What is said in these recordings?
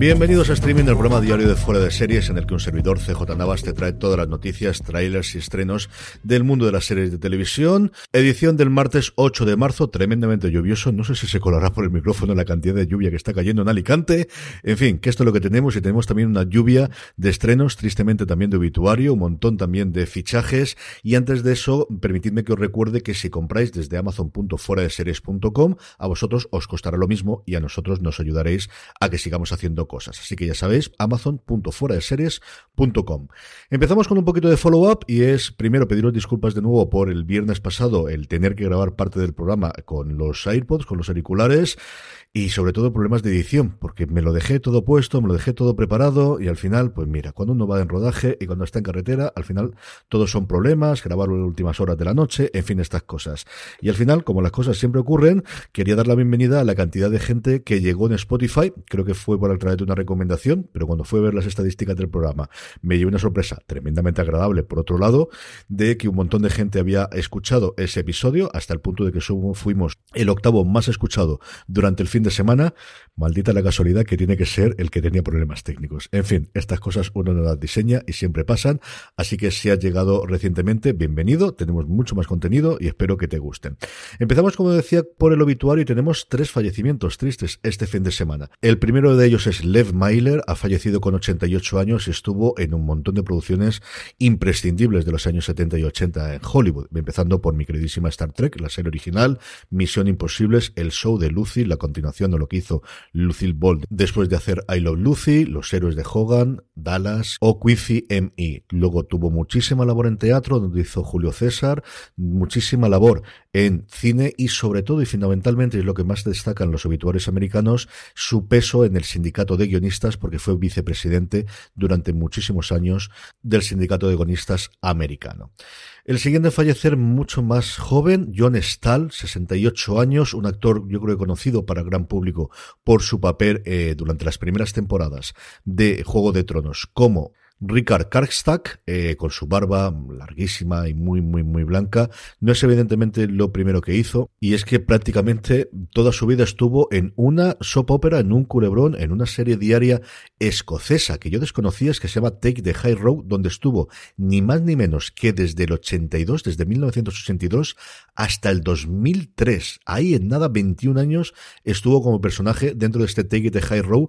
Bienvenidos a Streaming, el programa diario de Fuera de Series, en el que un servidor, CJ Navas, te trae todas las noticias, trailers y estrenos del mundo de las series de televisión. Edición del martes 8 de marzo, tremendamente lluvioso. No sé si se colará por el micrófono la cantidad de lluvia que está cayendo en Alicante. En fin, que esto es lo que tenemos y tenemos también una lluvia de estrenos, tristemente también de obituario, un montón también de fichajes. Y antes de eso, permitidme que os recuerde que si compráis desde amazon.fueradeseries.com, a vosotros os costará lo mismo y a nosotros nos ayudaréis a que sigamos haciendo Así que ya sabéis, amazon.fueradeseries.com. Empezamos con un poquito de follow-up y es primero pediros disculpas de nuevo por el viernes pasado el tener que grabar parte del programa con los AirPods, con los auriculares y sobre todo problemas de edición, porque me lo dejé todo puesto, me lo dejé todo preparado y al final, pues mira, cuando uno va en rodaje y cuando está en carretera, al final todos son problemas, grabarlo en las últimas horas de la noche, en fin, estas cosas. Y al final, como las cosas siempre ocurren, quería dar la bienvenida a la cantidad de gente que llegó en Spotify, creo que fue por a través de una recomendación, pero cuando fue a ver las estadísticas del programa, me llevé una sorpresa tremendamente agradable, por otro lado, de que un montón de gente había escuchado ese episodio, hasta el punto de que fuimos el octavo más escuchado durante el fin de semana, maldita la casualidad que tiene que ser el que tenía problemas técnicos. En fin, estas cosas uno no las diseña y siempre pasan, así que si has llegado recientemente, bienvenido, tenemos mucho más contenido y espero que te gusten. Empezamos, como decía, por el obituario y tenemos tres fallecimientos tristes este fin de semana. El primero de ellos es Lev Myler, ha fallecido con 88 años y estuvo en un montón de producciones imprescindibles de los años 70 y 80 en Hollywood, empezando por mi queridísima Star Trek, la serie original, Misión Imposibles, el show de Lucy, la continuación de lo que hizo Lucille Ball después de hacer I Love Lucy, Los héroes de Hogan, Dallas o Quincy M.E. Luego tuvo muchísima labor en teatro, donde hizo Julio César, muchísima labor en cine y sobre todo y fundamentalmente es lo que más destacan los obituarios americanos, su peso en el sindicato de guionistas porque fue vicepresidente durante muchísimos años del sindicato de guionistas americano. El siguiente fallecer mucho más joven, John Stahl, 68 años, un actor yo creo conocido para el gran público por su papel eh, durante las primeras temporadas de Juego de Tronos. Como Richard Karkstack, eh, con su barba larguísima y muy, muy, muy blanca, no es evidentemente lo primero que hizo, y es que prácticamente toda su vida estuvo en una soap opera, en un culebrón, en una serie diaria escocesa que yo desconocía, es que se llama Take the High Road, donde estuvo ni más ni menos que desde el 82, desde 1982 hasta el 2003. Ahí en nada, 21 años, estuvo como personaje dentro de este Take the High Road,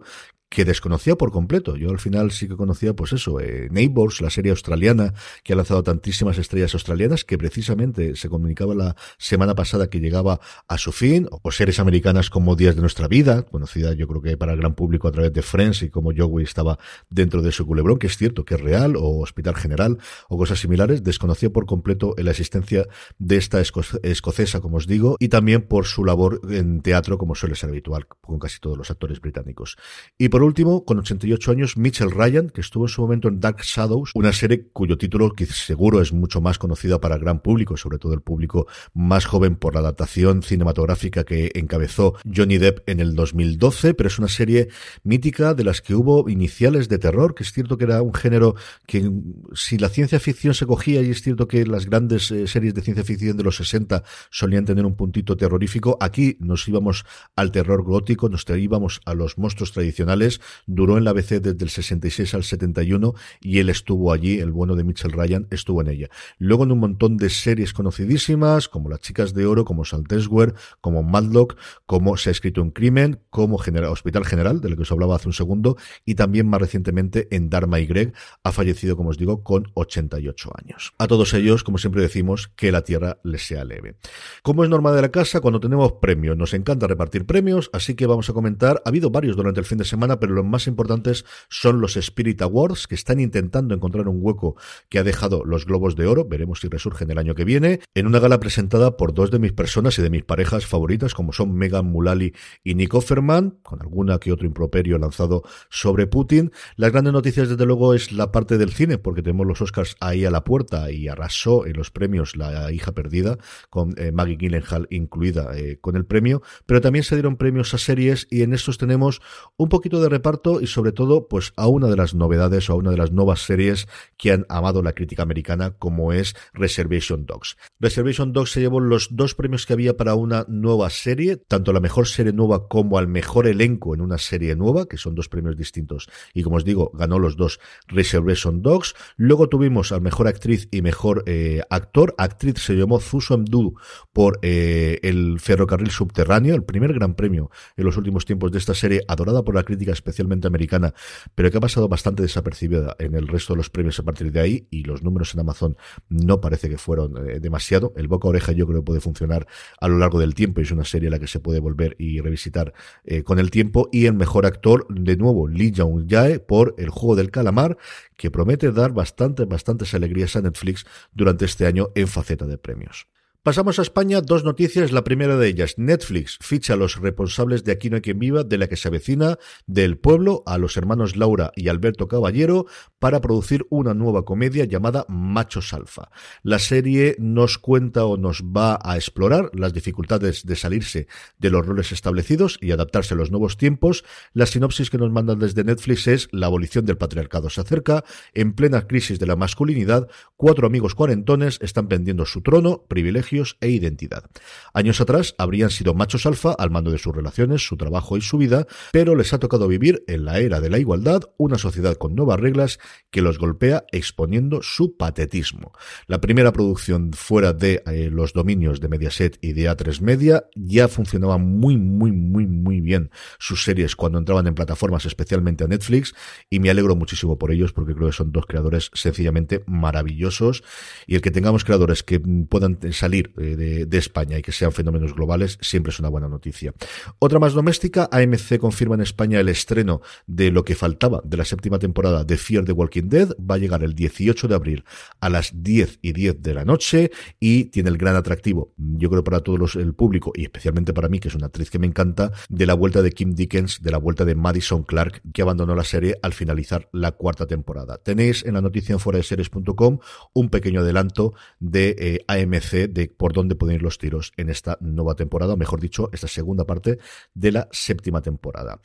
que desconocía por completo. Yo al final sí que conocía, pues eso, eh, Neighbors, la serie australiana que ha lanzado tantísimas estrellas australianas, que precisamente se comunicaba la semana pasada que llegaba a su fin, o series americanas como Días de Nuestra Vida, conocida yo creo que para el gran público a través de Friends y como Joey estaba dentro de su culebrón, que es cierto que es real, o Hospital General, o cosas similares, desconocía por completo la existencia de esta escocesa, como os digo, y también por su labor en teatro, como suele ser habitual con casi todos los actores británicos. Y por por último, con 88 años, Mitchell Ryan, que estuvo en su momento en Dark Shadows, una serie cuyo título que seguro es mucho más conocida para el gran público, sobre todo el público más joven por la adaptación cinematográfica que encabezó Johnny Depp en el 2012, pero es una serie mítica de las que hubo iniciales de terror, que es cierto que era un género que si la ciencia ficción se cogía, y es cierto que las grandes eh, series de ciencia ficción de los 60 solían tener un puntito terrorífico, aquí nos íbamos al terror gótico, nos íbamos a los monstruos tradicionales, duró en la ABC desde el 66 al 71 y él estuvo allí, el bueno de Mitchell Ryan estuvo en ella. Luego en un montón de series conocidísimas, como Las Chicas de Oro, como Saltesware, como Madlock, como Se ha escrito un crimen, como Hospital General, de lo que os hablaba hace un segundo, y también más recientemente en Dharma y Greg, ha fallecido, como os digo, con 88 años. A todos ellos, como siempre decimos, que la tierra les sea leve. Como es norma de la casa, cuando tenemos premios, nos encanta repartir premios, así que vamos a comentar, ha habido varios durante el fin de semana, pero los más importantes son los Spirit Awards, que están intentando encontrar un hueco que ha dejado los Globos de Oro, veremos si resurgen el año que viene, en una gala presentada por dos de mis personas y de mis parejas favoritas, como son Megan Mullally y Nick Offerman, con alguna que otro improperio lanzado sobre Putin. Las grandes noticias, desde luego, es la parte del cine, porque tenemos los Oscars ahí a la puerta y arrasó en los premios La hija perdida, con eh, Maggie Gyllenhaal incluida eh, con el premio, pero también se dieron premios a series y en estos tenemos un poquito de reparto y sobre todo, pues a una de las novedades o a una de las nuevas series que han amado la crítica americana, como es Reservation Dogs. Reservation Dogs se llevó los dos premios que había para una nueva serie, tanto la mejor serie nueva como al mejor elenco en una serie nueva, que son dos premios distintos. Y como os digo, ganó los dos Reservation Dogs. Luego tuvimos al mejor actriz y mejor eh, actor. Actriz se llamó Zusam Du por eh, el ferrocarril subterráneo, el primer gran premio en los últimos tiempos de esta serie, adorada por la crítica especialmente americana, pero que ha pasado bastante desapercibida en el resto de los premios a partir de ahí y los números en Amazon no parece que fueron eh, demasiado. El boca oreja yo creo que puede funcionar a lo largo del tiempo y es una serie a la que se puede volver y revisitar eh, con el tiempo. Y el mejor actor, de nuevo, Lee Jung Jae por El juego del calamar, que promete dar bastantes, bastantes alegrías a Netflix durante este año en faceta de premios. Pasamos a España, dos noticias. La primera de ellas, Netflix ficha a los responsables de Aquí no hay quien viva, de la que se avecina, del pueblo, a los hermanos Laura y Alberto Caballero, para producir una nueva comedia llamada Machos Alfa. La serie nos cuenta o nos va a explorar las dificultades de salirse de los roles establecidos y adaptarse a los nuevos tiempos. La sinopsis que nos mandan desde Netflix es la abolición del patriarcado se acerca, en plena crisis de la masculinidad, cuatro amigos cuarentones están vendiendo su trono, privilegio e identidad. Años atrás habrían sido machos alfa al mando de sus relaciones, su trabajo y su vida, pero les ha tocado vivir en la era de la igualdad una sociedad con nuevas reglas que los golpea exponiendo su patetismo. La primera producción fuera de eh, los dominios de Mediaset y de A3 Media ya funcionaba muy, muy, muy, muy bien sus series cuando entraban en plataformas, especialmente a Netflix, y me alegro muchísimo por ellos porque creo que son dos creadores sencillamente maravillosos y el que tengamos creadores que puedan salir eh, de, España y que sean fenómenos globales siempre es una buena noticia. Otra más doméstica, AMC confirma en España el estreno de lo que faltaba de la séptima temporada de Fear the Walking Dead. Va a llegar el 18 de abril a las 10 y 10 de la noche y tiene el gran atractivo, yo creo para todo el público y especialmente para mí, que es una actriz que me encanta, de la vuelta de Kim Dickens, de la vuelta de Madison Clark, que abandonó la serie al finalizar la cuarta temporada. Tenéis en la noticia en fuera un pequeño adelanto de eh, AMC de por dónde pueden ir los tiros en esta nueva temporada, o mejor dicho, esta segunda parte de la séptima temporada.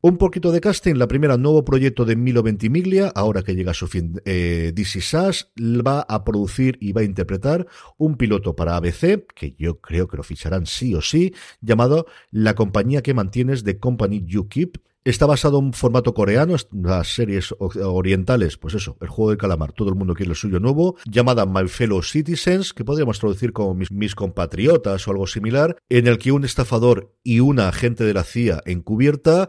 Un poquito de casting, la primera, nuevo proyecto de Milo Ventimiglia, ahora que llega a su fin eh, DC Sass, va a producir y va a interpretar un piloto para ABC, que yo creo que lo ficharán sí o sí, llamado La compañía que mantienes de Company You Keep, Está basado en un formato coreano, las series orientales, pues eso, el juego del calamar, todo el mundo quiere el suyo nuevo, llamada My Fellow Citizens, que podríamos traducir como mis, mis, compatriotas o algo similar, en el que un estafador y una agente de la CIA encubierta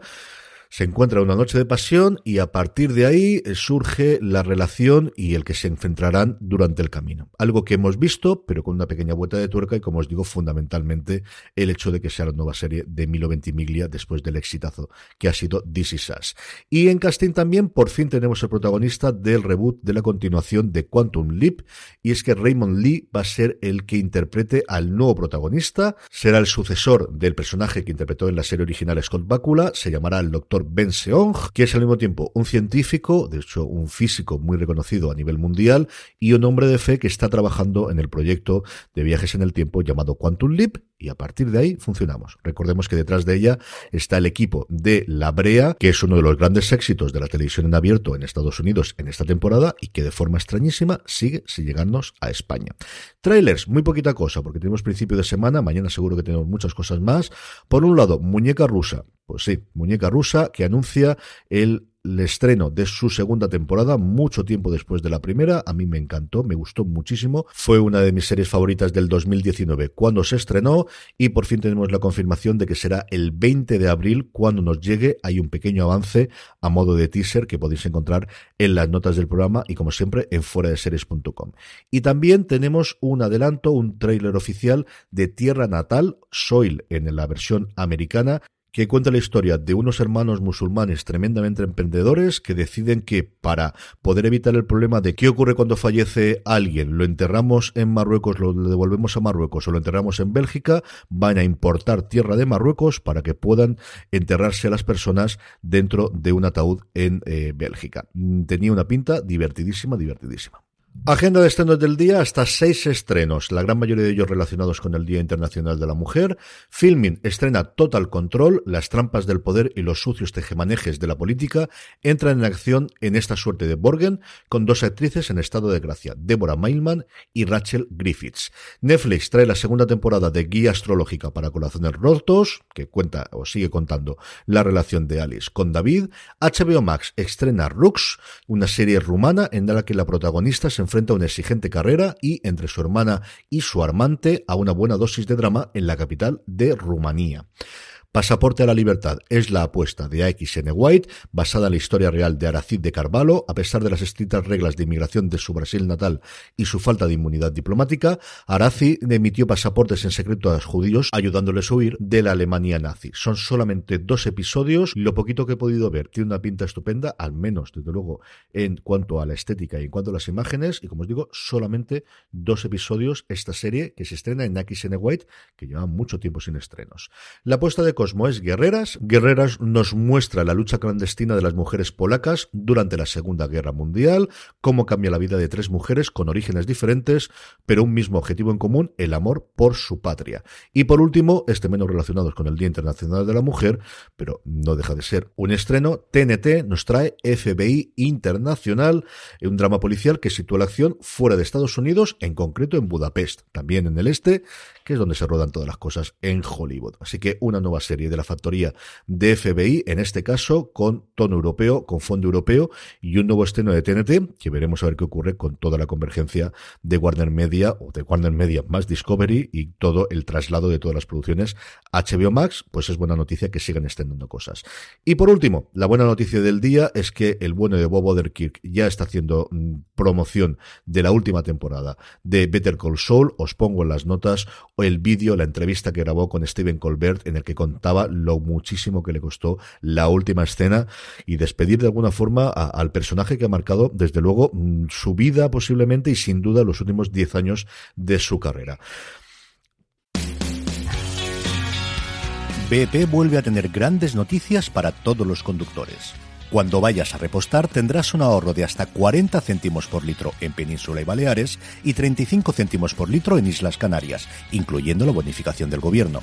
se encuentra una noche de pasión y a partir de ahí eh, surge la relación y el que se enfrentarán durante el camino. Algo que hemos visto, pero con una pequeña vuelta de tuerca y como os digo, fundamentalmente el hecho de que sea la nueva serie de Milo Ventimiglia después del exitazo que ha sido This Is Us. Y en casting también, por fin tenemos el protagonista del reboot de la continuación de Quantum Leap y es que Raymond Lee va a ser el que interprete al nuevo protagonista, será el sucesor del personaje que interpretó en la serie original Scott Bakula, se llamará el Doctor Ben Seong, que es al mismo tiempo un científico, de hecho un físico muy reconocido a nivel mundial, y un hombre de fe que está trabajando en el proyecto de viajes en el tiempo llamado Quantum Leap, y a partir de ahí funcionamos. Recordemos que detrás de ella está el equipo de La Brea, que es uno de los grandes éxitos de la televisión en abierto en Estados Unidos en esta temporada y que de forma extrañísima sigue sin llegarnos a España. Trailers, muy poquita cosa, porque tenemos principio de semana, mañana seguro que tenemos muchas cosas más. Por un lado, Muñeca Rusa. Pues sí, Muñeca Rusa que anuncia el estreno de su segunda temporada, mucho tiempo después de la primera. A mí me encantó, me gustó muchísimo. Fue una de mis series favoritas del 2019 cuando se estrenó y por fin tenemos la confirmación de que será el 20 de abril cuando nos llegue. Hay un pequeño avance a modo de teaser que podéis encontrar en las notas del programa y como siempre en fuera de series.com. Y también tenemos un adelanto, un tráiler oficial de Tierra Natal, Soil en la versión americana, que cuenta la historia de unos hermanos musulmanes tremendamente emprendedores que deciden que para poder evitar el problema de qué ocurre cuando fallece alguien, lo enterramos en Marruecos, lo devolvemos a Marruecos o lo enterramos en Bélgica, van a importar tierra de Marruecos para que puedan enterrarse a las personas dentro de un ataúd en eh, Bélgica. Tenía una pinta divertidísima, divertidísima. Agenda de estrenos del día, hasta seis estrenos, la gran mayoría de ellos relacionados con el Día Internacional de la Mujer. Filming estrena Total Control, las trampas del poder y los sucios tejemanejes de la política entran en acción en esta suerte de Borgen, con dos actrices en estado de gracia, Deborah Mailman y Rachel Griffiths. Netflix trae la segunda temporada de Guía Astrológica para Corazones Rotos, que cuenta o sigue contando la relación de Alice con David. HBO Max estrena Rux, una serie rumana en la que la protagonista se enfrenta a una exigente carrera y, entre su hermana y su armante, a una buena dosis de drama en la capital de Rumanía. Pasaporte a la Libertad es la apuesta de AXN White, basada en la historia real de Aracid de Carvalho, a pesar de las estrictas reglas de inmigración de su Brasil natal y su falta de inmunidad diplomática. Aracid emitió pasaportes en secreto a los judíos, ayudándoles a huir de la Alemania nazi. Son solamente dos episodios, lo poquito que he podido ver tiene una pinta estupenda, al menos, desde luego, en cuanto a la estética y en cuanto a las imágenes, y como os digo, solamente dos episodios esta serie que se estrena en AXN White, que lleva mucho tiempo sin estrenos. La apuesta de Cosmo es Guerreras. Guerreras nos muestra la lucha clandestina de las mujeres polacas durante la Segunda Guerra Mundial, cómo cambia la vida de tres mujeres con orígenes diferentes, pero un mismo objetivo en común, el amor por su patria. Y por último, este menos relacionados con el Día Internacional de la Mujer, pero no deja de ser un estreno, TNT nos trae FBI Internacional, un drama policial que sitúa la acción fuera de Estados Unidos, en concreto en Budapest, también en el este, que es donde se rodan todas las cosas en Hollywood. Así que una nueva serie serie de la factoría de FBI, en este caso con tono europeo, con fondo europeo y un nuevo estreno de TNT, que veremos a ver qué ocurre con toda la convergencia de Warner Media o de Warner Media más Discovery y todo el traslado de todas las producciones HBO Max, pues es buena noticia que sigan estrenando cosas. Y por último, la buena noticia del día es que el bueno de Bob Odenkirk ya está haciendo mm, promoción de la última temporada de Better Call Saul. Os pongo en las notas el vídeo, la entrevista que grabó con Steven Colbert en el que lo muchísimo que le costó la última escena y despedir de alguna forma al personaje que ha marcado, desde luego, mm, su vida posiblemente y sin duda los últimos 10 años de su carrera. BP vuelve a tener grandes noticias para todos los conductores. Cuando vayas a repostar tendrás un ahorro de hasta 40 céntimos por litro en Península y Baleares y 35 céntimos por litro en Islas Canarias, incluyendo la bonificación del gobierno.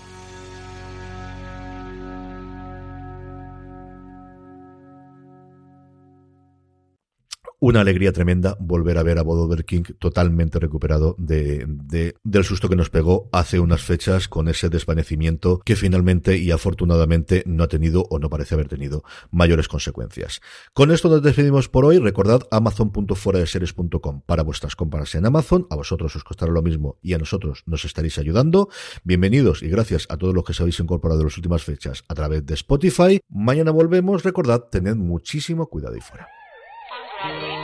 una alegría tremenda volver a ver a Bob King totalmente recuperado de, del susto que nos pegó hace unas fechas con ese desvanecimiento que finalmente y afortunadamente no ha tenido o no parece haber tenido mayores consecuencias. Con esto nos despedimos por hoy. Recordad amazon.fueradeseries.com para vuestras compras en Amazon. A vosotros os costará lo mismo y a nosotros nos estaréis ayudando. Bienvenidos y gracias a todos los que se habéis incorporado en las últimas fechas a través de Spotify. Mañana volvemos. Recordad, tened muchísimo cuidado y fuera. Para ti.